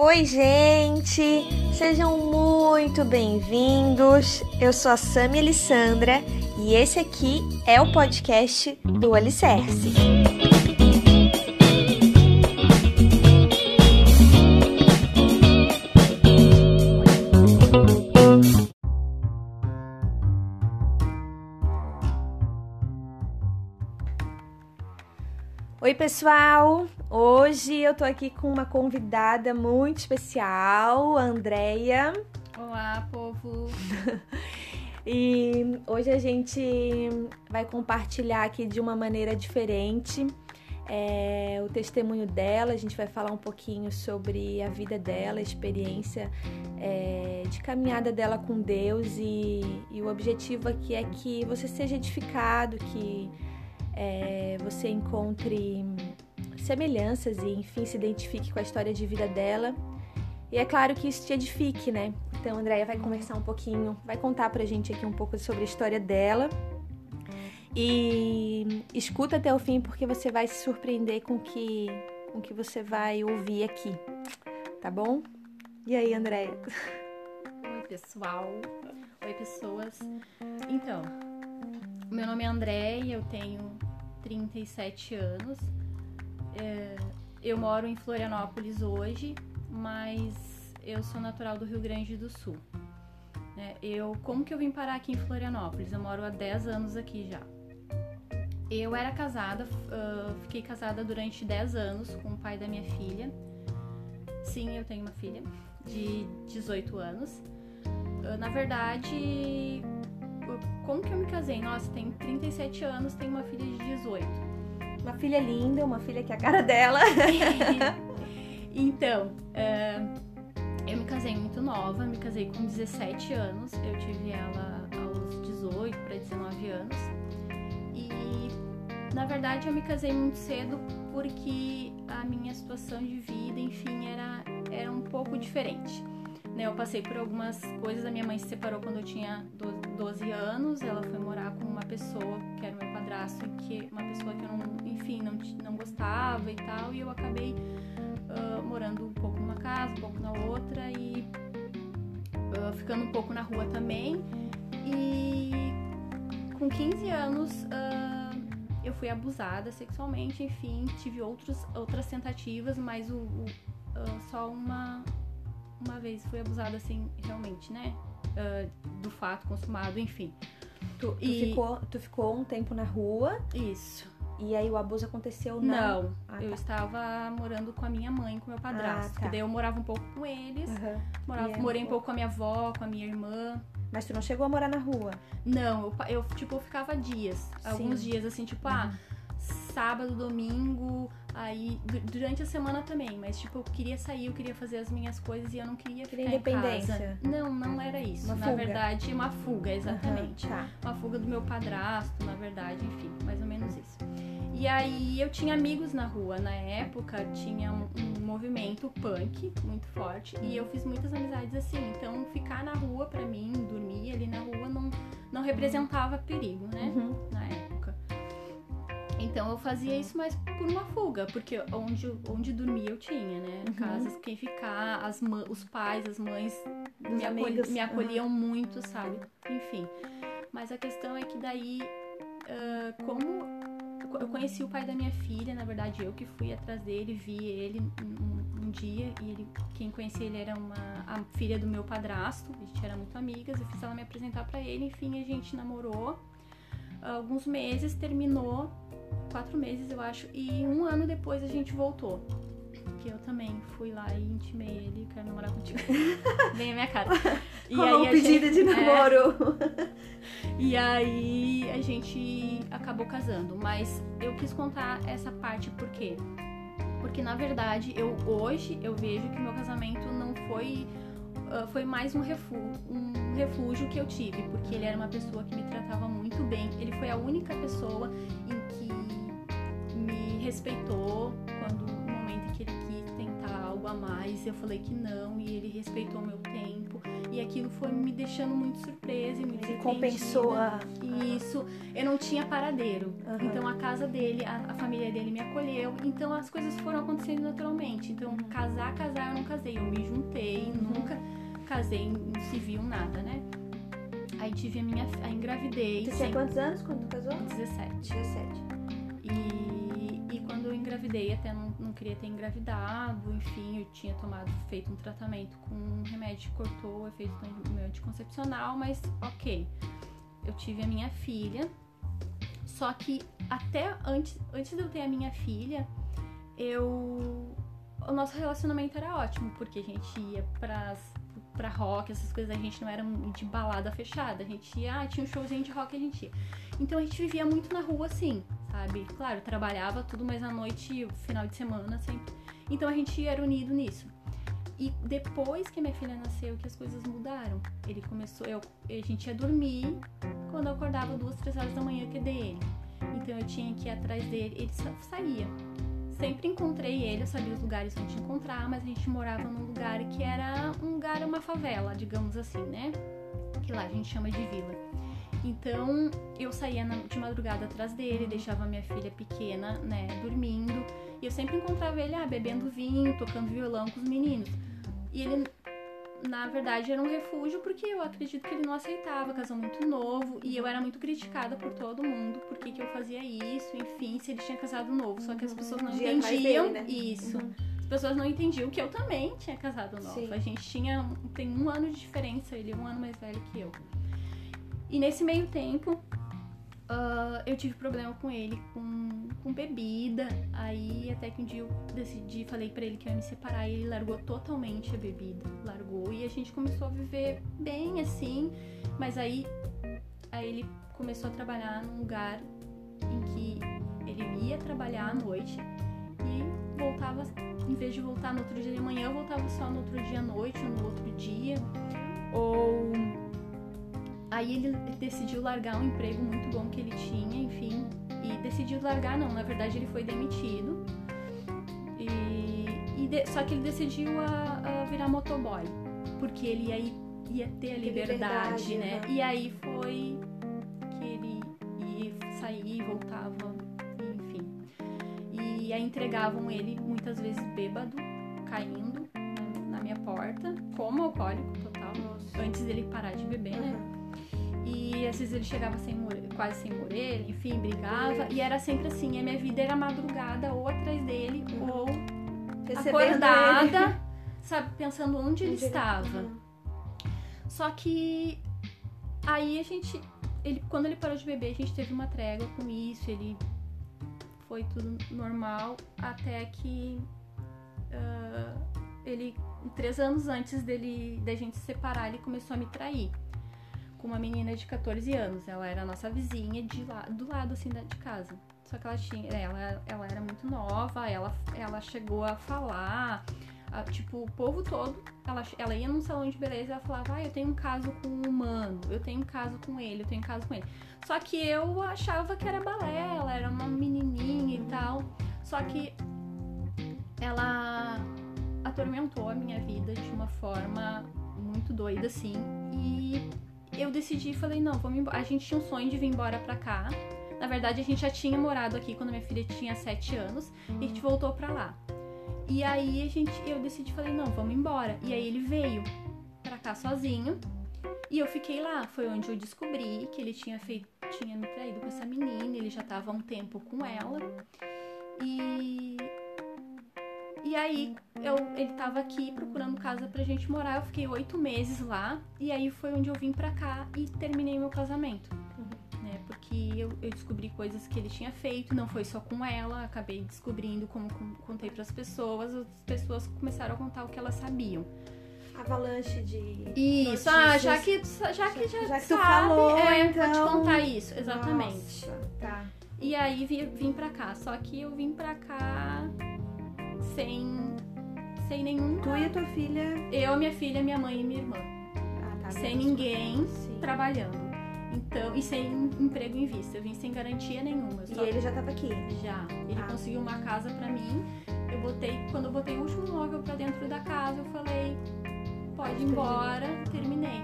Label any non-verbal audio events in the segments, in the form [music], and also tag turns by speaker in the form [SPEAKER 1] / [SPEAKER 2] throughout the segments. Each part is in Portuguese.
[SPEAKER 1] Oi, gente! Sejam muito bem-vindos. Eu sou a Sami Alessandra e esse aqui é o podcast do Alicerce. Pessoal! Hoje eu tô aqui com uma convidada muito especial, a Andrea.
[SPEAKER 2] Olá, povo! [laughs]
[SPEAKER 1] e hoje a gente vai compartilhar aqui de uma maneira diferente é, o testemunho dela. A gente vai falar um pouquinho sobre a vida dela, a experiência é, de caminhada dela com Deus e, e o objetivo aqui é que você seja edificado, que é, você encontre semelhanças e, enfim, se identifique com a história de vida dela. E é claro que isso te edifique, né? Então, a vai conversar um pouquinho, vai contar pra gente aqui um pouco sobre a história dela. E escuta até o fim porque você vai se surpreender com que, o que você vai ouvir aqui, tá bom? E aí, Andréia?
[SPEAKER 2] Oi, pessoal. Oi, pessoas. Então, meu nome é André e eu tenho 37 anos. É, eu moro em Florianópolis hoje, mas eu sou natural do Rio Grande do Sul. É, eu, como que eu vim parar aqui em Florianópolis? Eu moro há 10 anos aqui já. Eu era casada, uh, fiquei casada durante 10 anos com o pai da minha filha. Sim, eu tenho uma filha de 18 anos. Uh, na verdade, como que eu me casei? Nossa, tenho 37 anos, tenho uma filha de 18.
[SPEAKER 1] Uma filha linda, uma filha que é a cara dela. [laughs] [laughs]
[SPEAKER 2] então, uh, eu me casei muito nova, me casei com 17 anos. Eu tive ela aos 18 para 19 anos. E na verdade eu me casei muito cedo porque a minha situação de vida, enfim, era, era um pouco diferente. Né? Eu passei por algumas coisas. A minha mãe se separou quando eu tinha 12 anos. Ela foi morar com uma pessoa que era meu padrasto, que uma pessoa que eu não, enfim, não, não gostava e tal. E eu acabei uh, morando um pouco numa casa, um pouco na outra e uh, ficando um pouco na rua também. E com 15 anos uh, eu fui abusada sexualmente, enfim, tive outros, outras tentativas, mas o, o só uma uma vez fui abusada assim, realmente, né? Uh, do fato consumado, enfim.
[SPEAKER 1] Tu, tu, e... ficou, tu ficou um tempo na rua?
[SPEAKER 2] Isso.
[SPEAKER 1] E aí o abuso aconteceu
[SPEAKER 2] não? Não. Ah, eu tá. estava morando com a minha mãe, com meu padrasto. Ah, tá. daí eu morava um pouco com eles. Uhum. Morava, morei um pouco com a minha avó, com a minha irmã.
[SPEAKER 1] Mas tu não chegou a morar na rua?
[SPEAKER 2] Não, eu, eu tipo, eu ficava dias. Sim. Alguns dias, assim, tipo, ah, uhum. ah, sábado, domingo, Aí, durante a semana também, mas tipo, eu queria sair, eu queria fazer as minhas coisas e eu não queria ficar independência. em casa. Não, não era isso. Uma na fuga. verdade, uma fuga, exatamente. Uhum, tá. Uma fuga do meu padrasto, na verdade, enfim, mais ou menos isso. E aí eu tinha amigos na rua. Na época tinha um, um movimento punk muito forte e eu fiz muitas amizades assim. Então ficar na rua para mim, dormir ali na rua não, não representava perigo, né? Uhum. Na época. Então eu fazia isso mais por uma fuga, porque onde, onde dormia eu tinha, né? Uhum. Casas, quem ficar, as os pais, as mães me, me, acolhiam uhum. muito, sabe? Enfim. Mas a questão é que daí, uh, como eu conheci o pai da minha filha, na verdade eu que fui atrás dele, vi ele um, um dia e ele, quem conhecia ele era uma a filha do meu padrasto, a gente era muito amigas, eu fiz ela me apresentar para ele, enfim, a gente namorou alguns meses, terminou quatro meses, eu acho. E um ano depois a gente voltou. Que eu também fui lá e intimei ele, quero namorar contigo. [laughs] Bem a minha cara. [laughs]
[SPEAKER 1] E Rolou aí um pedido gente, de namoro.
[SPEAKER 2] É, [laughs] e aí a gente acabou casando. Mas eu quis contar essa parte por quê? Porque na verdade, eu hoje eu vejo que meu casamento não foi Uh, foi mais um refúgio, um refúgio que eu tive, porque ele era uma pessoa que me tratava muito bem. Ele foi a única pessoa em respeitou quando no momento em que ele quis tentar algo a mais. Eu falei que não e ele respeitou meu tempo. E aquilo foi me deixando muito surpresa e muito
[SPEAKER 1] Ele compensou a...
[SPEAKER 2] Isso. Eu não tinha paradeiro.
[SPEAKER 1] Aham.
[SPEAKER 2] Então a casa dele, a, a família dele me acolheu. Então as coisas foram acontecendo naturalmente. Então casar, casar, eu não casei. Eu me juntei,
[SPEAKER 1] Uhum.
[SPEAKER 2] nunca casei em civil, nada, né? Aí tive a minha. Aí engravidei.
[SPEAKER 1] Você tinha quantos anos quando tu casou?
[SPEAKER 2] 17.
[SPEAKER 1] 17.
[SPEAKER 2] Engravidei, até não, não queria ter engravidado, enfim, eu tinha tomado, feito um tratamento com um remédio que cortou o efeito meu anticoncepcional, mas ok. Eu tive a minha filha, só que até antes, antes de eu ter a minha filha, eu. O nosso relacionamento era ótimo, porque a gente ia pras, pra rock, essas coisas, a gente não era de balada fechada. A gente ia, ah, tinha um showzinho de rock a gente ia. Então a gente vivia muito na rua assim, sabe? Claro, trabalhava tudo, mas à noite, final de semana sempre. Então a gente era unido nisso. E depois que minha filha nasceu, que as coisas mudaram. Ele começou, eu, a gente ia dormir quando eu acordava duas, três horas da manhã que dele. Então eu tinha que ir atrás dele, ele sa- saía. Sempre encontrei ele, eu sabia os lugares onde encontrar, mas a gente morava num lugar que era um lugar, uma favela, digamos assim, né? Que lá a gente chama de vila. Então eu saía na- de madrugada atrás dele, deixava minha filha pequena, né, dormindo. E eu sempre encontrava ele, ah, bebendo vinho, tocando violão com os meninos. E ele, na verdade, era um refúgio porque eu acredito que ele não aceitava, casou muito novo. E eu era muito criticada por todo mundo, por que eu fazia isso, enfim, se ele tinha casado novo. Só que as pessoas não entendiam
[SPEAKER 1] dele, né?
[SPEAKER 2] isso.
[SPEAKER 1] Uhum.
[SPEAKER 2] As pessoas não entendiam que eu também tinha casado nova.
[SPEAKER 1] Sim.
[SPEAKER 2] A gente tinha. Tem um ano de diferença, ele é um ano mais velho que eu. E nesse meio tempo, ah, eu tive problema com ele, com, com bebida. Aí até que um dia eu decidi, falei pra ele que ia me separar e ele largou totalmente a bebida. Largou e a gente começou a viver bem assim. Mas aí, aí ele começou a trabalhar num lugar em que ele ia trabalhar à noite e voltava, em vez de voltar no outro dia de manhã, eu voltava só no outro dia à noite ou no outro dia. Ou aí ele decidiu largar um emprego muito bom que ele tinha, enfim, e decidiu largar não, na verdade ele foi demitido. E, e de- só que ele decidiu a, a virar motoboy, porque ele ia, ia ter a liberdade,
[SPEAKER 1] liberdade,
[SPEAKER 2] né?
[SPEAKER 1] aham.
[SPEAKER 2] E aí foi que ele ia sair, voltava, enfim. E aí entregavam ele muitas vezes bêbado, caindo na minha porta, como alcoólico total, antes dele parar de beber, né? E às vezes ele chegava sem quase sem morrer, enfim, brigava. E era sempre assim, a minha vida era madrugada ou atrás dele,
[SPEAKER 1] Uhum.
[SPEAKER 2] ou
[SPEAKER 1] Recebendo ele.
[SPEAKER 2] acordada, [laughs] sabe, pensando onde ele
[SPEAKER 1] Onde
[SPEAKER 2] estava.
[SPEAKER 1] Uhum.
[SPEAKER 2] Só que aí a gente. Ele, quando ele parou de beber, a gente teve uma trégua com isso, ele foi tudo normal, até que ah, ele, três anos antes dele da gente se separar, ele começou a me trair. Com uma menina de 14 anos. Ela era nossa vizinha de lá, do lado assim da, de casa. Só que ela tinha. Ela, ela era muito nova, ela, ela chegou a falar. a- tipo, o povo todo, ela, ela ia num salão de beleza e ela falava, ah, eu tenho um caso com um humano, eu tenho um caso com ele, eu tenho um caso com ele. Só que eu achava que era balela, era uma menininha e tal. Só que ela atormentou a minha vida de uma forma muito doida, assim. E eu decidi e falei, não, vamos embora. A gente tinha um sonho de vir embora pra cá. Na verdade, a gente já tinha morado aqui quando minha filha tinha 7 anos e a gente voltou pra lá. E aí a gente, eu decidi, falei, não, vamos embora. E aí ele veio pra cá sozinho. E eu fiquei lá, foi onde eu descobri que ele tinha feito, tinha me traído com essa menina, ele já tava há um tempo com ela. E e aí eu, ele tava aqui procurando casa pra gente morar, eu fiquei oito meses lá, e aí foi onde eu vim pra cá e terminei meu casamento. Né, porque eu, eu descobri coisas que ele tinha feito, não foi só com ela, acabei descobrindo como com- contei pras pessoas, as pessoas começaram a contar o que elas sabiam.
[SPEAKER 1] Avalanche de.
[SPEAKER 2] Isso, ah, já que, já que já,
[SPEAKER 1] Já que tu
[SPEAKER 2] sabe,
[SPEAKER 1] falou,
[SPEAKER 2] é,
[SPEAKER 1] então.
[SPEAKER 2] vou te contar isso, exatamente.
[SPEAKER 1] Nossa, tá.
[SPEAKER 2] E aí vim, vim pra cá, só que eu vim pra cá sem, sem nenhum.
[SPEAKER 1] Tu e a tua filha.
[SPEAKER 2] Eu, minha filha, minha mãe e minha irmã.
[SPEAKER 1] Ah, tá.
[SPEAKER 2] sem ninguém
[SPEAKER 1] Sim.
[SPEAKER 2] trabalhando. Então, e sem emprego em vista. Eu vim sem garantia nenhuma.
[SPEAKER 1] E ele já tava aqui.
[SPEAKER 2] já. Ele
[SPEAKER 1] Ah.
[SPEAKER 2] conseguiu uma casa pra mim Eu botei, quando eu botei o último móvel pra dentro da casa, eu falei, pode ir embora, terminei.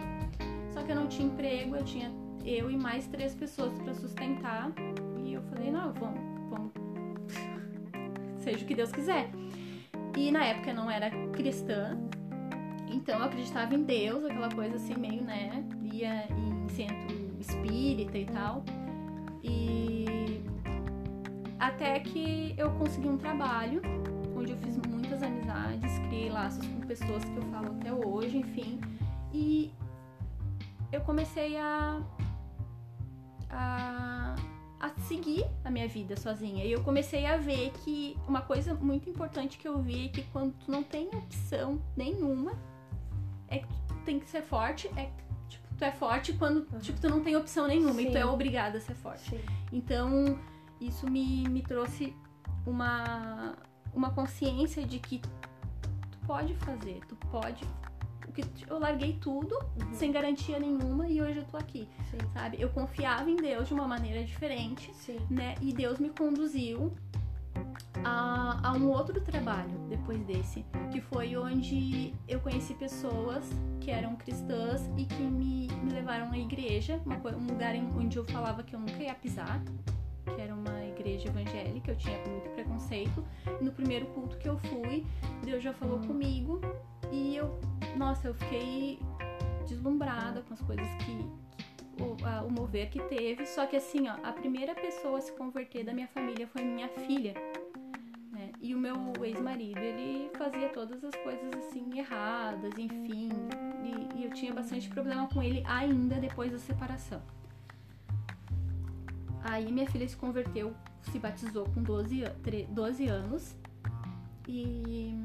[SPEAKER 2] Só que eu não tinha emprego, eu tinha eu e mais três pessoas pra sustentar. E eu falei, não, vamos, vamos. [laughs] Seja o que Deus quiser. E na época eu não era cristã, então eu acreditava em Deus, aquela coisa assim, meio, né? Ia em centro espírita e tal. E até que eu consegui um trabalho onde eu fiz muitas amizades, criei laços com pessoas que eu falo até hoje, enfim. E eu comecei a, a, a seguir a minha vida sozinha. E eu comecei a ver que uma coisa muito importante que eu vi é que quando tu não tem opção nenhuma, é que tu tem que ser forte, é tipo, tu é forte quando tipo, tu não tem opção nenhuma Sim. e tu é obrigada a ser forte. Sim. Então, isso me, me trouxe uma, uma consciência de que tu pode fazer, tu pode. Eu larguei tudo uhum. sem garantia nenhuma e hoje eu tô aqui, Sim. sabe? Eu confiava em Deus de uma maneira diferente, Sim. né? E Deus me conduziu a, a, um outro trabalho depois desse, que foi onde eu conheci pessoas que eram cristãs e que me, me levaram à igreja, uma, um lugar em, onde eu falava que eu nunca ia pisar, que era uma igreja evangélica, eu tinha muito preconceito. E no primeiro culto que eu fui, Deus já falou comigo e eu, nossa, eu fiquei deslumbrada com as coisas que, que o, a, o mover que teve. Só que assim, ó, a primeira pessoa a se converter da minha família foi minha filha. Né? E o meu ex-marido, ele fazia todas as coisas assim erradas, enfim. E, e eu tinha bastante problema com ele ainda depois da separação. Aí minha filha se converteu, se batizou com 12, 12 anos. E.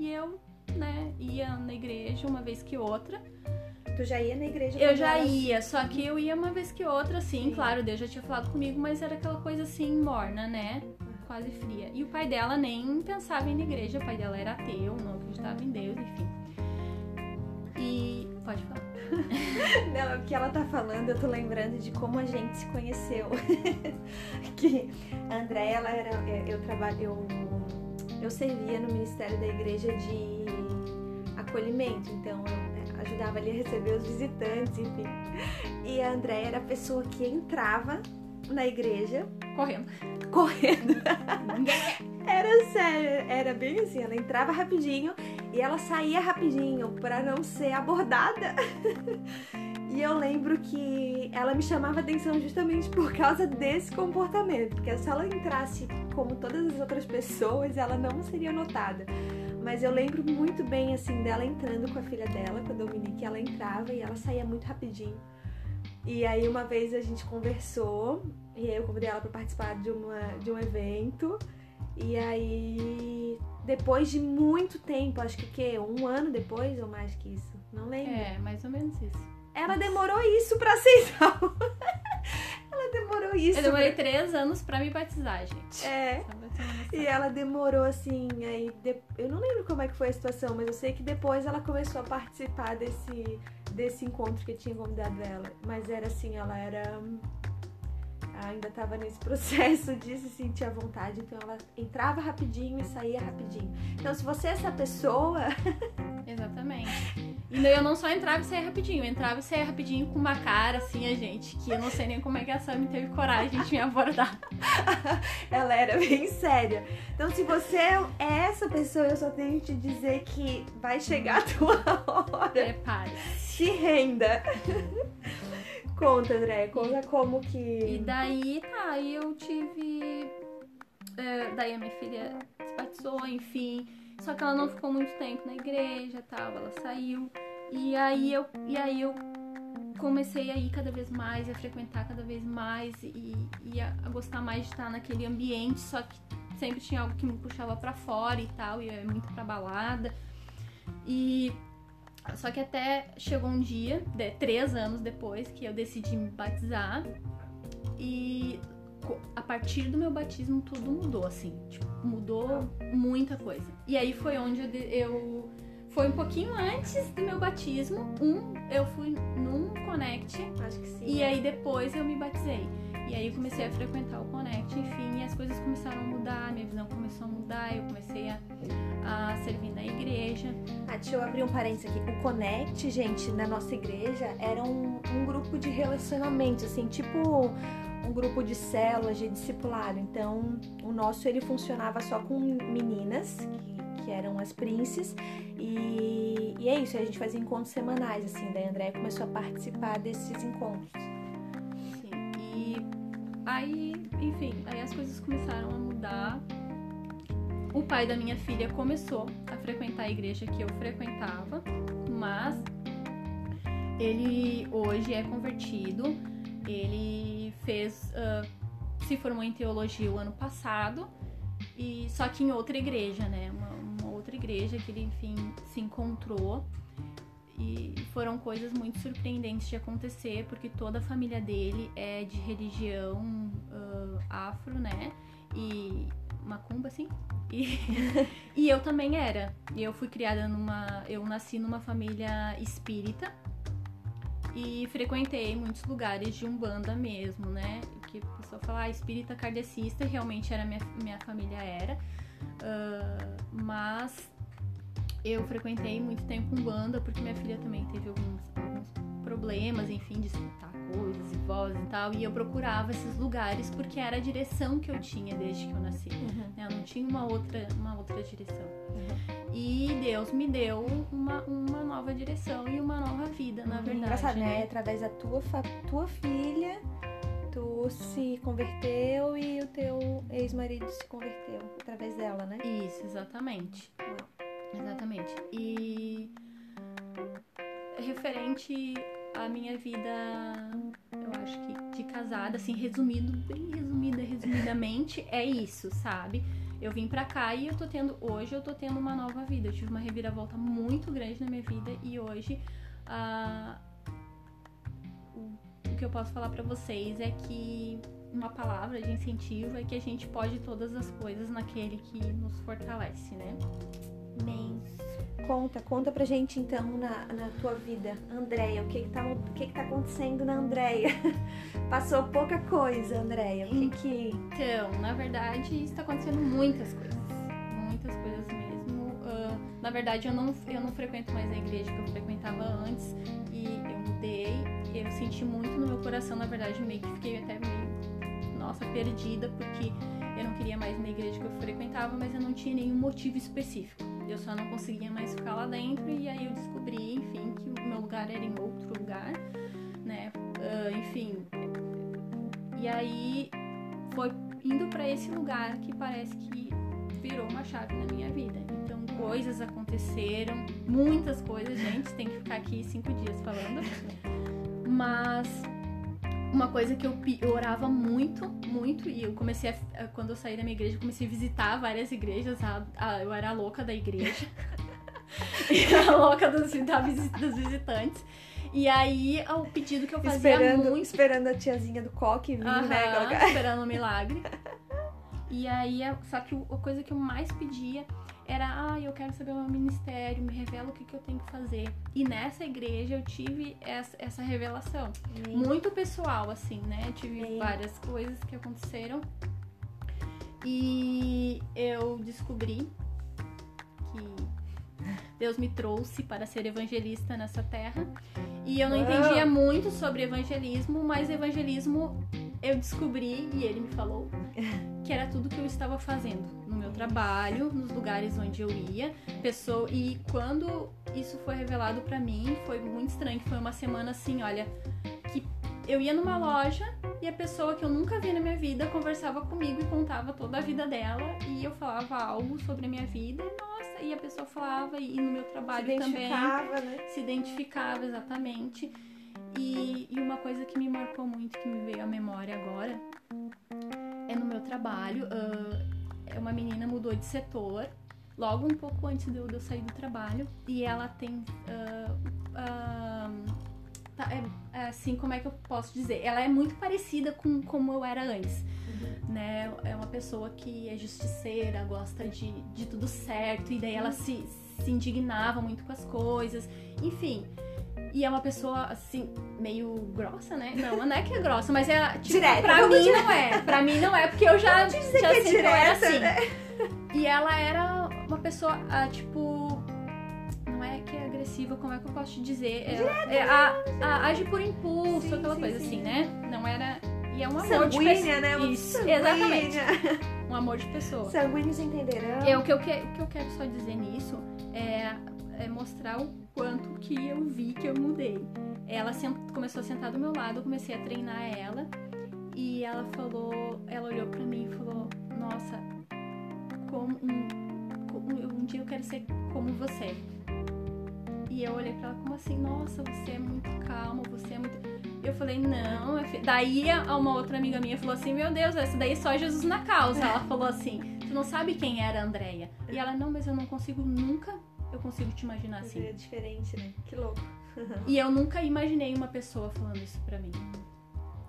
[SPEAKER 2] E eu, né, ia na igreja uma vez que outra.
[SPEAKER 1] Tu já ia na igreja?
[SPEAKER 2] Eu já elas... ia, só que eu ia uma vez que outra, assim, Sim. claro, Deus já tinha falado comigo, mas era aquela coisa assim, morna, né? Quase fria. E o pai dela nem pensava em ir na igreja, o pai dela era ateu, não acreditava em Deus, enfim. E. Pode falar. [laughs]
[SPEAKER 1] Não, é porque ela tá falando, eu tô lembrando de como a gente se conheceu. [laughs] que a Andréia, ela era. Eu trabalho. Eu, eu servia no Ministério da Igreja de acolhimento, então eu né, ajudava ali a receber os visitantes, enfim. E a Andréia era a pessoa que entrava na igreja.
[SPEAKER 2] Correndo.
[SPEAKER 1] Correndo. era sério, era bem assim, ela entrava rapidinho e ela saía rapidinho para não ser abordada. e eu lembro que ela me chamava atenção justamente por causa desse comportamento, porque se ela entrasse como todas as outras pessoas, ela não seria notada. Mas eu lembro muito bem assim dela entrando com a filha dela, com a Dominique, ela entrava e ela saía muito rapidinho. E aí uma vez a gente conversou e aí eu convidei ela para participar de, uma, de um evento. E aí depois de muito tempo, acho que que um ano depois ou mais que isso, não lembro.
[SPEAKER 2] É, mais ou menos isso.
[SPEAKER 1] Ela demorou isso para aceitar. [laughs] [laughs] ela demorou isso.
[SPEAKER 2] Eu demorei pra... três anos para me batizar, gente.
[SPEAKER 1] É. E ela demorou assim, aí de... eu não lembro como é que foi a situação, mas eu sei que depois ela começou a participar desse desse encontro que tinha convidado ela. Mas era assim, ela era ainda estava nesse [laughs] processo de se sentir à vontade, então ela entrava rapidinho e saía rapidinho. Então, se você é essa pessoa. [laughs]
[SPEAKER 2] Exatamente. E eu não só entrava e saía rapidinho, eu entrava e saía rapidinho com uma cara assim, a gente, que eu não sei nem como é que a Sammy teve coragem de me abordar. [laughs]
[SPEAKER 1] ela era bem séria. Então, se você é essa pessoa, eu só tenho que te dizer que vai chegar a tua hora.
[SPEAKER 2] Prepare.
[SPEAKER 1] Se renda. Conta, André, conta como que.
[SPEAKER 2] E daí, tá, aí eu tive. É, daí a minha filha se batizou, enfim. Só que ela não ficou muito tempo na igreja tal, ela saiu. E aí eu, e aí eu comecei a ir cada vez mais, a frequentar cada vez mais e, e a, a, gostar mais de estar naquele ambiente, só que sempre tinha algo que me puxava para fora e tal, e é muito pra balada. E só que até chegou um dia, de, três anos depois, que eu decidi me batizar. E a partir do meu batismo tudo mudou, assim. Tipo, mudou muita coisa. E aí foi onde eu, eu. Foi um pouquinho antes do meu batismo. Um, eu fui num Connect.
[SPEAKER 1] Acho que sim.
[SPEAKER 2] E aí depois eu me batizei. E aí eu comecei a frequentar o Connect, enfim, e as coisas começaram a mudar, minha visão começou a mudar, eu comecei a, a servir na igreja.
[SPEAKER 1] Ah, deixa eu abrir um parênteses aqui. O Connect, gente, na nossa igreja, era um, um grupo de relacionamento, assim, tipo um grupo de células de discipulado. Então, o nosso ele funcionava só com meninas, que, que eram as princes, e, e, é isso, a gente fazia encontros semanais, assim, daí a Andréia começou a participar desses encontros.
[SPEAKER 2] Aí, enfim, aí as coisas começaram a mudar. O pai da minha filha começou a frequentar a igreja que eu frequentava, mas ele hoje é convertido, ele fez, uh, se formou em teologia o ano passado, e só que em outra igreja, né? Uma, uma outra igreja que ele, enfim, se encontrou. E foram coisas muito surpreendentes de acontecer, porque toda a família dele é de religião uh, afro, né? E macumba, assim. E, [laughs] e eu também era. Eu fui criada numa. Eu nasci numa família espírita e frequentei muitos lugares de umbanda mesmo, né? Que a pessoa fala, ah, espírita kardecista, realmente era minha, minha família era. Uh, mas eu frequentei muito tempo umbanda porque minha filha também teve alguns, alguns problemas, enfim, de escutar coisas e vozes e tal. E eu procurava esses lugares porque era a direção que eu tinha desde que eu nasci. Uhum. Né? Eu não tinha uma outra, uma outra direção. Uhum. E Deus me deu uma, uma nova direção e uma nova vida, na verdade.
[SPEAKER 1] Engraçado, né? né? Através da tua, tua filha, tu se converteu e o teu ex-marido se converteu através dela, né?
[SPEAKER 2] Isso, exatamente. Exatamente. E referente à minha vida, eu acho que de casada, assim, resumido, bem resumida, resumidamente, [laughs] é isso, sabe? Eu vim pra cá e eu tô tendo, hoje eu tô tendo uma nova vida. Eu tive uma reviravolta muito grande na minha vida e hoje uh, o, o que eu posso falar para vocês é que uma palavra de incentivo é que a gente pode todas as coisas naquele que nos fortalece, né?
[SPEAKER 1] Amém. Conta, conta pra gente então na, na tua vida, Andréia, o que que, tá, o que que tá acontecendo na Andréia? [laughs] Passou pouca coisa, Andréia, o que que...
[SPEAKER 2] Então, na verdade, está acontecendo muitas coisas, muitas coisas mesmo. Uh, na verdade, eu não, eu não frequento mais a igreja que eu frequentava antes e eu mudei, eu senti muito no meu coração, na verdade, meio que fiquei até meio, nossa, perdida, porque eu não queria mais na igreja que eu frequentava, mas eu não tinha nenhum motivo específico. Eu só não conseguia mais ficar lá dentro e aí eu descobri, enfim, que o meu lugar era em outro lugar, né? Uh, enfim. E aí foi indo para esse lugar que parece que virou uma chave na minha vida. Então coisas aconteceram, muitas coisas, gente, tem que ficar aqui cinco dias falando. Mas uma coisa que eu, eu orava muito, muito, e eu comecei a, quando eu saí da minha igreja, eu comecei a visitar várias igrejas, a, a, eu era a louca da igreja. [laughs] [laughs] a louca dos, dos visitantes. E aí, o pedido que eu fazia
[SPEAKER 1] esperando,
[SPEAKER 2] muito...
[SPEAKER 1] Esperando a tiazinha do coque vir, uh -huh, né?
[SPEAKER 2] Esperando o um milagre. [laughs] E aí, só que a coisa que eu mais pedia era, ah, eu quero saber o meu ministério, me revela o que, que eu tenho que fazer. E nessa igreja eu tive essa, essa revelação. Sim. Muito pessoal, assim, né? Eu tive Sim. várias coisas que aconteceram. E eu descobri que Deus me trouxe para ser evangelista nessa terra. E eu não entendia muito sobre evangelismo, mas evangelismo eu descobri e ele me falou que era tudo que eu estava fazendo no meu trabalho, nos lugares onde eu ia, pessoa e quando isso foi revelado para mim, foi muito estranho, foi uma semana assim, olha, que eu ia numa loja e a pessoa que eu nunca vi na minha vida conversava comigo e contava toda a vida dela e eu falava algo sobre a minha vida e nossa, e a pessoa falava e no meu trabalho
[SPEAKER 1] se
[SPEAKER 2] também
[SPEAKER 1] né?
[SPEAKER 2] se identificava exatamente. E, e uma coisa que me marcou muito, que me veio à memória agora, é no meu trabalho. Uh, uma menina mudou de setor logo um pouco antes de eu, de eu sair do trabalho e ela tem. Uh, uh, tá, é, assim, como é que eu posso dizer? Ela é muito parecida com como eu era antes. Uhum. Né? É uma pessoa que é justiceira, gosta de, de tudo certo, e daí ela se, se indignava muito com as coisas. Enfim, E é uma pessoa, assim, meio grossa, né? Não, não é que é grossa, mas é, tipo,
[SPEAKER 1] Direta,
[SPEAKER 2] pra mim
[SPEAKER 1] dizer.
[SPEAKER 2] não é. Pra mim não é, porque eu já, já
[SPEAKER 1] que é
[SPEAKER 2] eu era
[SPEAKER 1] direta,
[SPEAKER 2] assim.
[SPEAKER 1] né?
[SPEAKER 2] E ela era uma pessoa, ah, tipo. Não é que é agressiva, como é que eu posso te dizer? É, é, a, a- age por impulso,
[SPEAKER 1] Sim,
[SPEAKER 2] aquela
[SPEAKER 1] sim,
[SPEAKER 2] coisa
[SPEAKER 1] sim.
[SPEAKER 2] assim, né? Não era. E é um amor de
[SPEAKER 1] Sanguínea,
[SPEAKER 2] pessoa.
[SPEAKER 1] né? Uma
[SPEAKER 2] Isso,
[SPEAKER 1] sanguínea.
[SPEAKER 2] exatamente. Um amor de pessoa.
[SPEAKER 1] Sanguíneos entenderão.
[SPEAKER 2] É, o, que eu que, o que eu quero só dizer nisso é, é mostrar o quanto que eu vi que eu mudei. Ela começou a sentar do meu lado, eu comecei a treinar ela e ela falou, ela olhou pra mim e falou, nossa, como um, como- um dia eu quero ser como você. E eu olhei pra ela como assim, nossa, você é muito calma, você é muito. Eu falei, não. Daí uma outra amiga minha falou assim, meu Deus, essa daí é só Jesus na causa. Ela falou assim, tu não sabe quem era a Andrea. E ela, não, mas eu não consigo nunca, eu consigo te imaginar assim.
[SPEAKER 1] É diferente, né? Que louco. [laughs]
[SPEAKER 2] E eu nunca imaginei uma pessoa falando isso pra mim.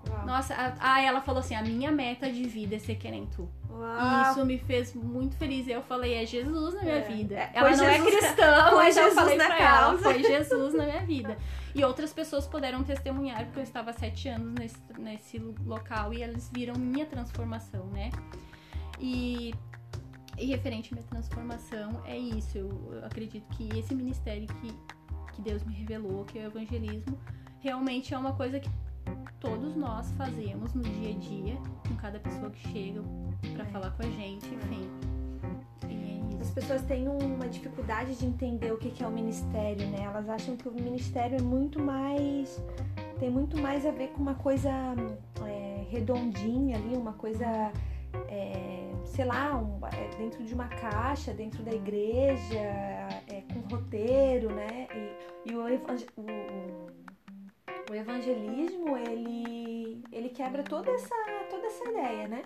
[SPEAKER 1] Uau.
[SPEAKER 2] Nossa, a- ah, ela falou assim, a minha meta de vida é ser que nem tu. E
[SPEAKER 1] Uau.
[SPEAKER 2] isso me fez muito feliz. Eu falei, é Jesus na minha
[SPEAKER 1] É.
[SPEAKER 2] vida.
[SPEAKER 1] É,
[SPEAKER 2] ela
[SPEAKER 1] foi
[SPEAKER 2] não
[SPEAKER 1] Jesus-
[SPEAKER 2] é cristã, [laughs]
[SPEAKER 1] foi
[SPEAKER 2] mas eu
[SPEAKER 1] Jesus
[SPEAKER 2] falei
[SPEAKER 1] na
[SPEAKER 2] pra ela,
[SPEAKER 1] causa.
[SPEAKER 2] foi Jesus na minha vida. [laughs] E outras pessoas puderam testemunhar, porque eu estava há sete anos nesse, nesse local e eles viram minha transformação, né? E, e referente à minha transformação, é isso. Eu, eu acredito que esse ministério que, que Deus me revelou, que é o evangelismo, realmente é uma coisa que todos nós fazemos no dia a dia, com cada pessoa que chega pra
[SPEAKER 1] É.
[SPEAKER 2] falar com a gente, enfim. E é
[SPEAKER 1] As pessoas têm uma dificuldade de entender o que que é o ministério, né? Elas acham que o ministério é muito mais. tem muito mais a ver com uma coisa é, redondinha ali, uma coisa. É, sei lá, um- é, dentro de uma caixa, dentro da igreja, é, com roteiro, né? E, e o, evang- o- o- evangelismo, ele, ele quebra toda essa, toda essa ideia, né?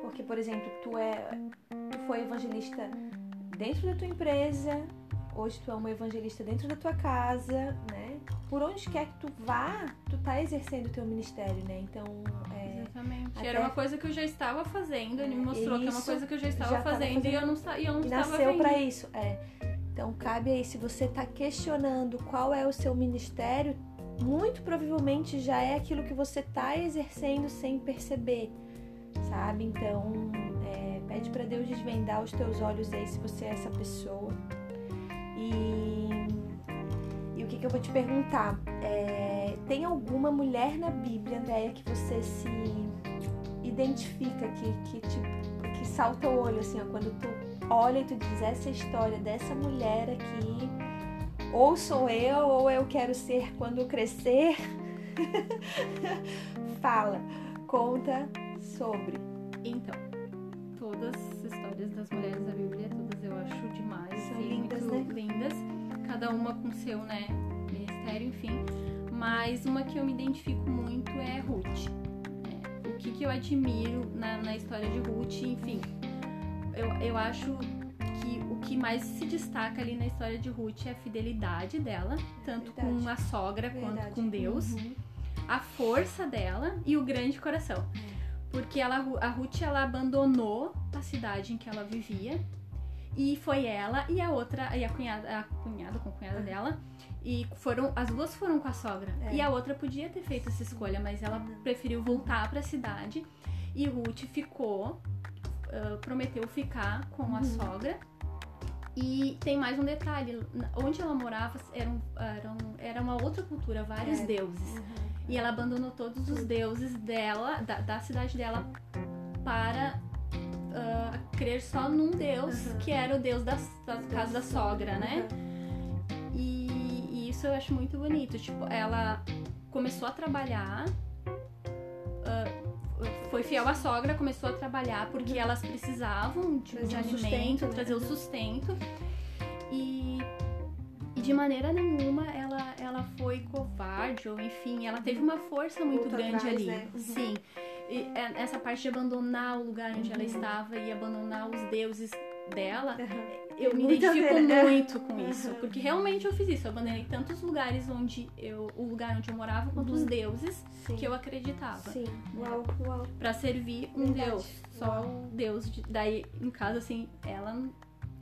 [SPEAKER 1] Porque, por exemplo, tu é tu foi evangelista dentro da tua empresa, hoje tu é uma evangelista dentro da tua casa, né? Por onde quer que tu vá, tu tá exercendo o teu ministério, né? Então, é,
[SPEAKER 2] Exatamente.
[SPEAKER 1] até-
[SPEAKER 2] Era uma coisa que eu já estava fazendo, ele me mostrou que é uma coisa que eu já estava
[SPEAKER 1] já tava
[SPEAKER 2] fazendo, e eu não, e eu não
[SPEAKER 1] e
[SPEAKER 2] estava
[SPEAKER 1] nasceu
[SPEAKER 2] vendo.
[SPEAKER 1] pra isso, é. Então, cabe aí se você tá questionando qual é o seu ministério, muito provavelmente já é aquilo que você tá exercendo sem perceber, sabe? Então, é, pede pra Deus desvendar os teus olhos aí se você é essa pessoa. E, e o que, que eu vou te perguntar? É, tem alguma mulher na Bíblia, Andréia, que você se identifica, que, que, te, que salta o olho, assim, ó, quando tu olha e tu diz essa história dessa mulher aqui, ou sou eu, ou eu quero ser quando crescer. [laughs] Fala, conta sobre.
[SPEAKER 2] Então, todas as histórias das mulheres da Bíblia, todas eu acho demais.
[SPEAKER 1] São
[SPEAKER 2] e
[SPEAKER 1] lindas,
[SPEAKER 2] muito lindas. Cada uma com seu, né, ministério, enfim. Mas uma que eu me identifico muito é Ruth. O que, que eu admiro na, na história de Ruth, enfim. Eu, eu acho que o que mais se destaca ali na história de Ruth é a fidelidade dela, tanto com
[SPEAKER 1] Verdade.
[SPEAKER 2] a sogra quanto
[SPEAKER 1] Verdade.
[SPEAKER 2] com Deus
[SPEAKER 1] Uhum.
[SPEAKER 2] a força dela e o grande coração. Porque ela, a Ruth ela abandonou a cidade em que ela vivia e foi ela e a outra e a cunhada, a cunhada com a cunhada
[SPEAKER 1] Uhum.
[SPEAKER 2] dela e foram as duas foram com a sogra.
[SPEAKER 1] É.
[SPEAKER 2] E a outra podia ter feito essa escolha, mas ela preferiu voltar para a cidade e Ruth ficou ah, prometeu ficar com a
[SPEAKER 1] Uhum.
[SPEAKER 2] sogra. E tem mais um detalhe, onde ela morava era, era, um- era uma outra cultura, vários
[SPEAKER 1] É.
[SPEAKER 2] deuses.
[SPEAKER 1] Uhum.
[SPEAKER 2] E ela abandonou todos os deuses dela, da, da cidade dela, para ah, crer só num deus,
[SPEAKER 1] Uhum.
[SPEAKER 2] que era o deus das, das casa da sogra, né? E, e isso eu acho muito bonito. Tipo, ela começou a trabalhar, ah, foi fiel à sogra, começou a trabalhar porque elas precisavam de, de alimento,
[SPEAKER 1] sustento, né?
[SPEAKER 2] trazer o sustento. E, e de maneira nenhuma ela, ela foi covarde, ou enfim, ela teve uma força muito
[SPEAKER 1] Voltou
[SPEAKER 2] grande
[SPEAKER 1] atrás,
[SPEAKER 2] ali.
[SPEAKER 1] né? Uhum.
[SPEAKER 2] Sim. E é- essa parte de abandonar o lugar onde ela
[SPEAKER 1] Uhum.
[SPEAKER 2] estava e abandonar os deuses dela,
[SPEAKER 1] Uhum.
[SPEAKER 2] eu me identifico
[SPEAKER 1] né?
[SPEAKER 2] muito com
[SPEAKER 1] Uhum.
[SPEAKER 2] isso, porque realmente eu fiz isso. Eu abandonei tantos lugares onde eu, o lugar onde eu morava, quanto os
[SPEAKER 1] Uhum.
[SPEAKER 2] deuses
[SPEAKER 1] Sim.
[SPEAKER 2] que eu acreditava,
[SPEAKER 1] Sim, uau, uau.
[SPEAKER 2] Pra servir um
[SPEAKER 1] Verdade.
[SPEAKER 2] deus, só o deus. De, daí em casa assim, ela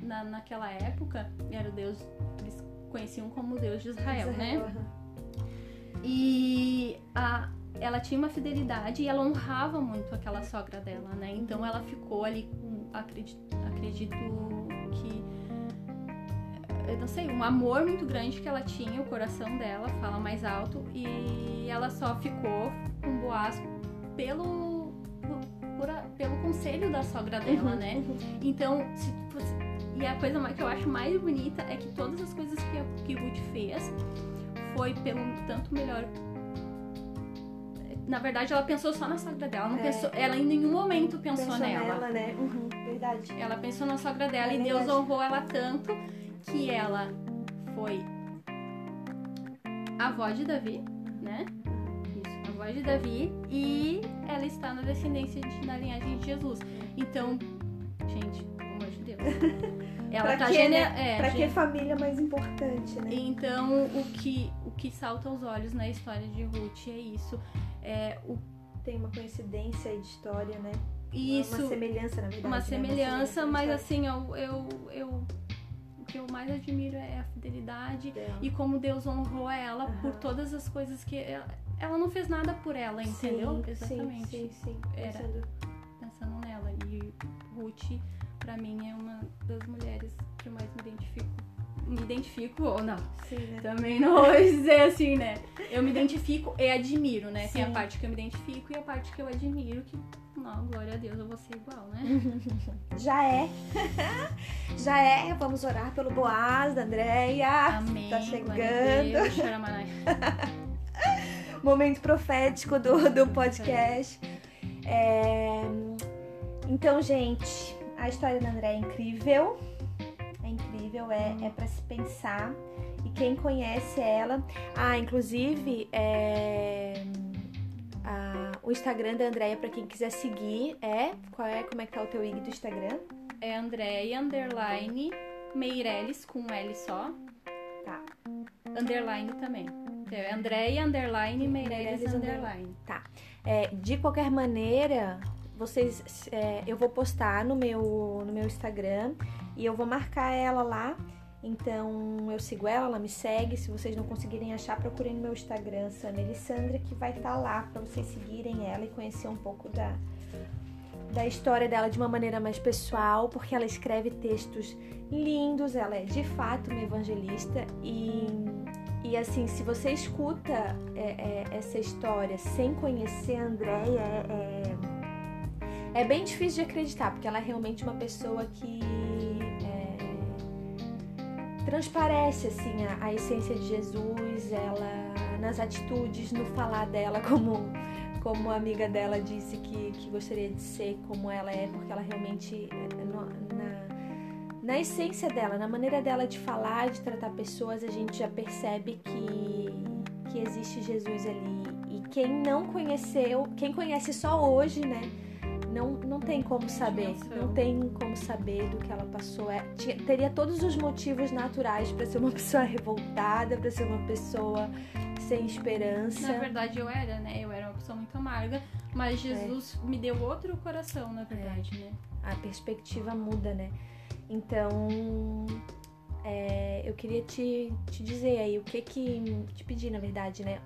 [SPEAKER 2] na, naquela época era o deus eles conheciam como o deus de Israel, né?
[SPEAKER 1] aham.
[SPEAKER 2] E a, ela tinha uma fidelidade e ela honrava muito aquela sogra dela, né? Então ela ficou ali com, acredito, acredito que eu não sei, um amor muito grande que ela tinha, o coração dela fala mais alto e ela só ficou com Boaz pelo por, pelo conselho da sogra dela, né?
[SPEAKER 1] Uhum.
[SPEAKER 2] Então, se e a coisa que eu acho mais bonita é que todas as coisas que, que Ruth fez foi pelo tanto melhor. Na verdade, ela pensou só na sogra dela. Não
[SPEAKER 1] É.
[SPEAKER 2] pensou, ela em nenhum momento pensou,
[SPEAKER 1] Pensou
[SPEAKER 2] nela.
[SPEAKER 1] nela, né? Uhum, verdade.
[SPEAKER 2] Ela pensou na sogra dela
[SPEAKER 1] É
[SPEAKER 2] e Deus
[SPEAKER 1] verdade.
[SPEAKER 2] honrou ela tanto que ela foi a avó de Davi, né? Isso, a avó de Davi e ela está na descendência de, na linhagem de Jesus. Então, gente, pelo amor de Deus. [laughs] Ela
[SPEAKER 1] Pra
[SPEAKER 2] tá
[SPEAKER 1] quê,
[SPEAKER 2] gene...
[SPEAKER 1] né?
[SPEAKER 2] é,
[SPEAKER 1] pra
[SPEAKER 2] gen-
[SPEAKER 1] que família mais importante, né?
[SPEAKER 2] Então, o que, que salta aos olhos na história de Ruth é isso. É o,
[SPEAKER 1] Tem uma coincidência aí de história, né?
[SPEAKER 2] isso,
[SPEAKER 1] Uma semelhança, na verdade.
[SPEAKER 2] uma
[SPEAKER 1] né?
[SPEAKER 2] semelhança, mas
[SPEAKER 1] na
[SPEAKER 2] assim, eu, eu, eu, o que eu mais admiro é a fidelidade
[SPEAKER 1] dela.
[SPEAKER 2] e como Deus honrou ela
[SPEAKER 1] Aham.
[SPEAKER 2] por todas as coisas que ela, ela não fez nada por ela, entendeu?
[SPEAKER 1] Sim,
[SPEAKER 2] Exatamente.
[SPEAKER 1] Sim, sim.
[SPEAKER 2] Era.
[SPEAKER 1] Pensando-
[SPEAKER 2] Pensando nela. E Ruth, pra mim, é uma das mulheres que eu mais me identifico. Me identifico ou não?
[SPEAKER 1] Sim, né?
[SPEAKER 2] Também não vou [laughs] dizer assim, né? Eu me identifico e admiro, né? Tem a
[SPEAKER 1] Sim.
[SPEAKER 2] parte que eu me identifico e a parte que eu admiro, que, não, glória a Deus, eu vou ser igual, né? [laughs]
[SPEAKER 1] Já é. [laughs] Já é. Vamos orar pelo Boaz, da Andréia.
[SPEAKER 2] Amém.
[SPEAKER 1] Tá chegando.
[SPEAKER 2] Deus.
[SPEAKER 1] Momento profético do, do podcast. É, Então, gente, a história da Andréia é incrível. É incrível, é, é para se pensar. E quem conhece ela. Ah, inclusive, é, a- o Instagram da Andréia, para quem quiser seguir, é. Qual é? Como é que tá o teu IG do Instagram?
[SPEAKER 2] É Andréia, underline, Meirelles, com um L só.
[SPEAKER 1] Tá.
[SPEAKER 2] Underline também. É Andréia, underline, Meirelles,
[SPEAKER 1] Meirelles,
[SPEAKER 2] underline.
[SPEAKER 1] É, de qualquer maneira, vocês, é, eu vou postar no meu, no meu Instagram e eu vou marcar ela lá. Então eu sigo ela, ela me segue. Se vocês não conseguirem achar, procurem no meu Instagram, Sana Elissandra, que vai estar lá para vocês seguirem ela e conhecer um pouco da, da história dela de uma maneira mais pessoal, porque ela escreve textos lindos, ela é de fato uma evangelista e, e assim, se você escuta é, é, essa história sem conhecer a Andréia, é, é, é bem difícil de acreditar, porque ela é realmente uma pessoa que transparece assim a, a essência de Jesus, ela nas atitudes, no falar dela, [laughs] como como a amiga dela disse que, que gostaria de ser como ela é, porque ela realmente no- na, na essência dela, na maneira dela de falar, de tratar pessoas, a gente já percebe que, que existe Jesus ali. E quem não conheceu, quem conhece só hoje, né? Não, não tem como saber, não tem como saber do que ela passou. É, tinha- teria todos os motivos naturais para ser uma [laughs] pessoa revoltada, para ser uma pessoa sem esperança.
[SPEAKER 2] Na verdade, eu era, né? Eu era uma pessoa muito amarga, mas Jesus me deu outro coração, na verdade, né?
[SPEAKER 1] a perspectiva muda, né? Então, é, eu queria te, te dizer aí o que que. te pedir, na verdade, né?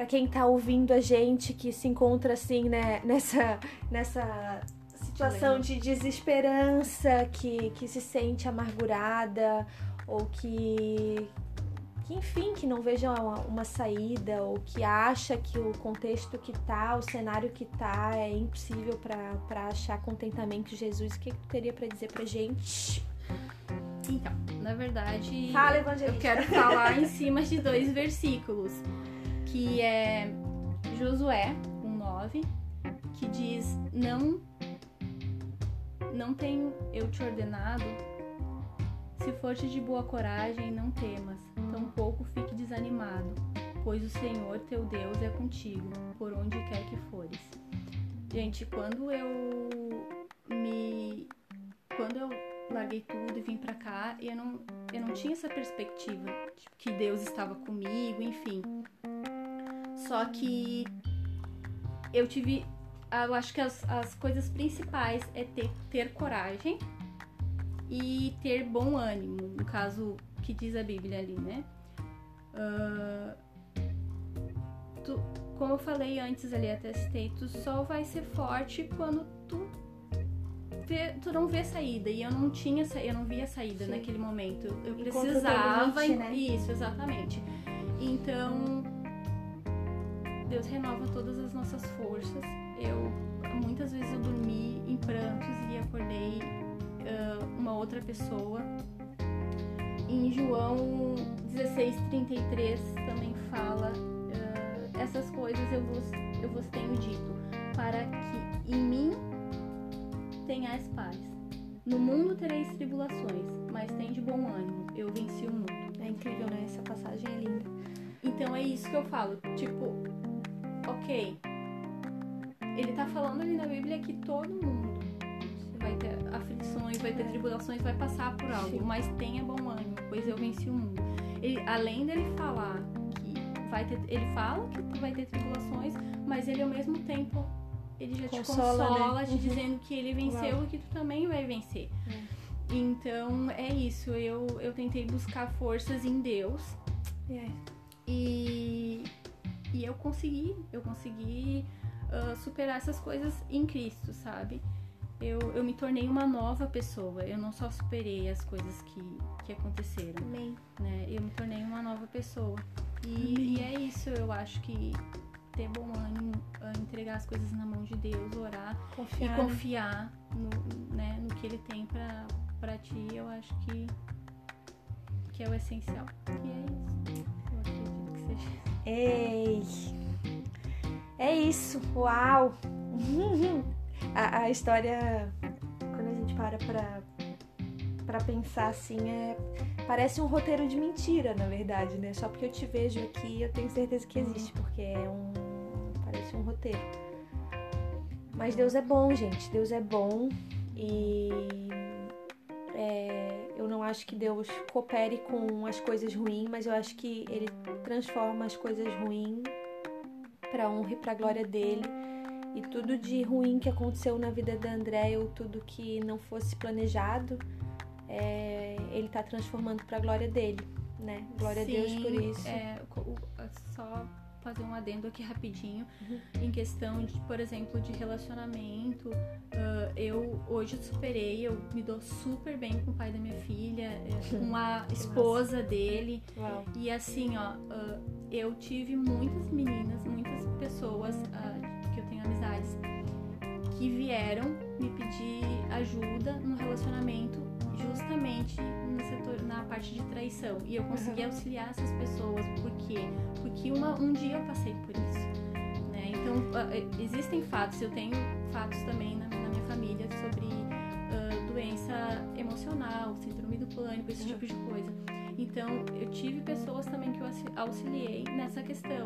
[SPEAKER 1] Pra quem tá ouvindo a gente que se encontra assim, né, nessa, nessa situação de desesperança, que, que se sente amargurada, ou que, que enfim, que não veja uma, uma saída, ou que acha que o contexto que tá, o cenário que tá é impossível pra achar contentamento em Jesus. O que, que tu teria pra dizer pra gente?
[SPEAKER 2] Então, na verdade,
[SPEAKER 1] Fala,
[SPEAKER 2] eu quero falar em cima de dois versículos, que é Josué 1:9, que diz: "Não não tenho eu te ordenado, se forte de boa coragem, não temas, tampouco fique desanimado, pois o Senhor teu Deus é contigo, por onde quer que fores." Gente, quando eu me quando eu larguei tudo e vim pra cá, eu não, eu não tinha essa perspectiva de que Deus estava comigo, enfim. Só que eu tive. Eu acho que as, as coisas principais é ter, ter coragem e ter bom ânimo, no caso que diz a Bíblia ali, né? Ah, tu, como eu falei antes ali, até citei, tu só vai ser forte quando tu vê, tu não vê saída. E eu não tinha, eu não via saída Sim. naquele momento. Eu precisava. Limite, né? Isso, exatamente. Então, Deus renova todas as nossas forças. Eu muitas vezes eu dormi em prantos e acordei uh, uma outra pessoa. Em João 16:33 também fala uh, essas coisas eu vos eu vos tenho dito para que em mim tenhais paz. No mundo tereis tribulações, mas tem de bom ânimo. Eu venci o mundo.
[SPEAKER 1] É incrível, né? Essa passagem é linda.
[SPEAKER 2] Então é isso que eu falo. Tipo, ok. Ele tá falando ali na Bíblia que todo mundo vai ter aflições, vai ter tribulações, vai passar por algo, Sim. mas tenha bom ânimo, pois eu venci o mundo. Ele, além dele falar que vai ter, ele fala que vai ter tribulações, mas ele ao mesmo tempo ele já consola, te consola, né? te uhum. dizendo que ele venceu Uau. e que tu também vai vencer. É. Então é isso, eu, eu tentei buscar forças em Deus. E, e eu consegui, eu consegui uh, superar essas coisas em Cristo, sabe? Eu, eu me tornei uma nova pessoa. Eu não só superei as coisas que, que aconteceram. Amém. Né? Eu me tornei uma nova pessoa. E, e é isso, eu acho que ter bom ânimo, entregar as coisas na mão de Deus, orar confiar. e confiar no, né, no que Ele tem pra, pra ti, eu acho que, que é o essencial. E é isso.
[SPEAKER 1] Ei! É isso! Uau! [laughs] a, a história, quando a gente para pra, pra pensar assim, é parece um roteiro de mentira, na verdade, né? Só porque eu te vejo aqui, eu tenho certeza que existe, porque é um parece um roteiro. Mas Deus é bom, gente. Deus é bom e é, não acho que Deus coopere com as coisas ruins, mas eu acho que Ele transforma as coisas ruins para honra e para glória dele. E tudo de ruim que aconteceu na vida da André ou tudo que não fosse planejado, é, ele está transformando para a glória dele, né? Glória Sim, a Deus por isso.
[SPEAKER 2] É, só fazer um adendo aqui rapidinho uhum. em questão de, por exemplo, de relacionamento. Uh, eu hoje superei, eu me dou super bem com o pai da minha filha, eh, [laughs] com a esposa dele. Uau. E assim, ó, uh, eu tive muitas meninas, muitas pessoas uh, que eu tenho amizades que vieram me pedir ajuda no relacionamento justamente no setor, na parte de traição. E eu consegui auxiliar essas pessoas. Por quê? Porque uma, um dia eu passei por isso. Né? Então, existem fatos, eu tenho fatos também na, na minha família sobre uh, doença emocional, síndrome do pânico, esse tipo de coisa. Então, eu tive pessoas também que eu auxiliei nessa questão.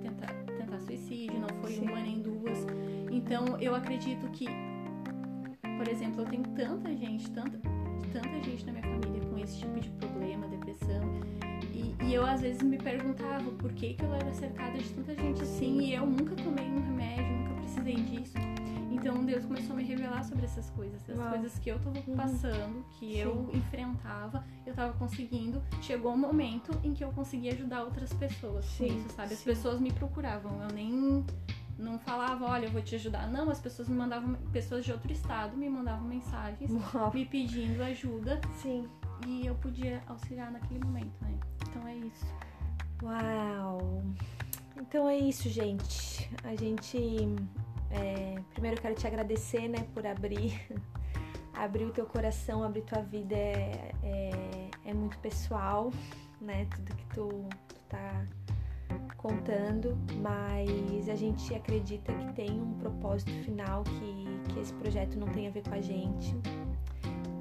[SPEAKER 2] Tentar, tentar suicídio, não foi Sim. uma nem duas. Então, eu acredito que, por exemplo, eu tenho tanta gente, tanta, tanta gente na minha família com esse tipo de problema, depressão. E, e eu às vezes me perguntava por que, que eu era cercada de tanta gente assim e eu nunca tomei um remédio, nunca precisei disso. Então Deus começou a me revelar sobre essas coisas, as Uau. coisas que eu tava uhum. passando, que Sim. eu enfrentava, eu tava conseguindo. Chegou um momento em que eu consegui ajudar outras pessoas Sim. com isso, sabe? As Sim. pessoas me procuravam, eu nem não falava, olha, eu vou te ajudar. Não, as pessoas me mandavam, pessoas de outro estado me mandavam mensagens Uau. me pedindo ajuda.
[SPEAKER 1] Sim.
[SPEAKER 2] E eu podia auxiliar naquele momento, né? Então é isso.
[SPEAKER 1] Uau! Então é isso, gente. A gente. É, primeiro eu quero te agradecer, né, por abrir. [laughs] abrir o teu coração, abrir tua vida é, é, é muito pessoal, né? Tudo que tu, tu tá contando, mas a gente acredita que tem um propósito final, que, que esse projeto não tem a ver com a gente,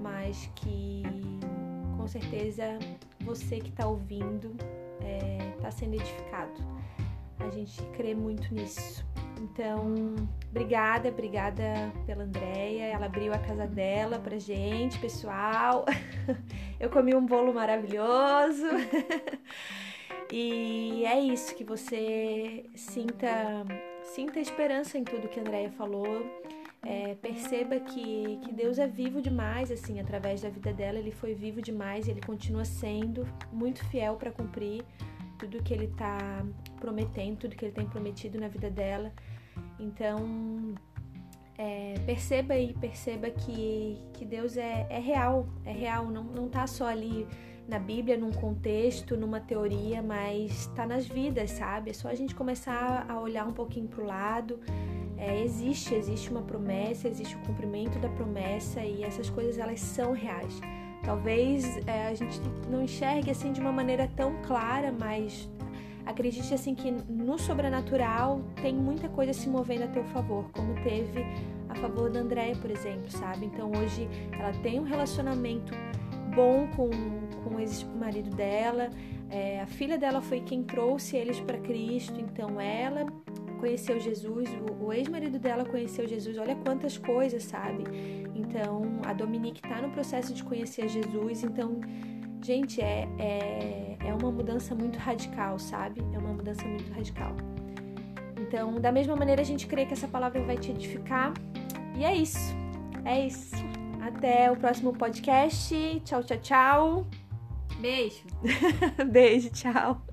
[SPEAKER 1] mas que com certeza você que está ouvindo está é, sendo edificado. A gente crê muito nisso. Então, obrigada, obrigada pela Andréia. Ela abriu a casa dela pra gente, pessoal. [laughs] Eu comi um bolo maravilhoso. [laughs] E é isso, que você sinta, sinta esperança em tudo que a Andrea falou. É, perceba que, que Deus é vivo demais, assim, através da vida dela, ele foi vivo demais e ele continua sendo muito fiel para cumprir tudo que ele está prometendo, tudo que ele tem prometido na vida dela. Então, é, perceba aí, perceba que, que Deus é, é real, é real, não, não tá só ali na Bíblia, num contexto, numa teoria, mas está nas vidas, sabe? É só a gente começar a olhar um pouquinho para o lado. É, existe, existe uma promessa, existe o cumprimento da promessa e essas coisas elas são reais. Talvez é, a gente não enxergue assim de uma maneira tão clara, mas acredite assim que no sobrenatural tem muita coisa se movendo a teu favor, como teve a favor da Andréia, por exemplo, sabe? Então hoje ela tem um relacionamento bom com, com o ex-marido dela, é, a filha dela foi quem trouxe eles para Cristo, então ela conheceu Jesus, o, o ex-marido dela conheceu Jesus, olha quantas coisas, sabe? Então a Dominique está no processo de conhecer Jesus, então Gente, é, é, é uma mudança muito radical, sabe? É uma mudança muito radical. Então, da mesma maneira, a gente crê que essa palavra vai te edificar. E é isso. É isso. Até o próximo podcast. Tchau, tchau, tchau.
[SPEAKER 2] Beijo. [laughs]
[SPEAKER 1] Beijo, tchau.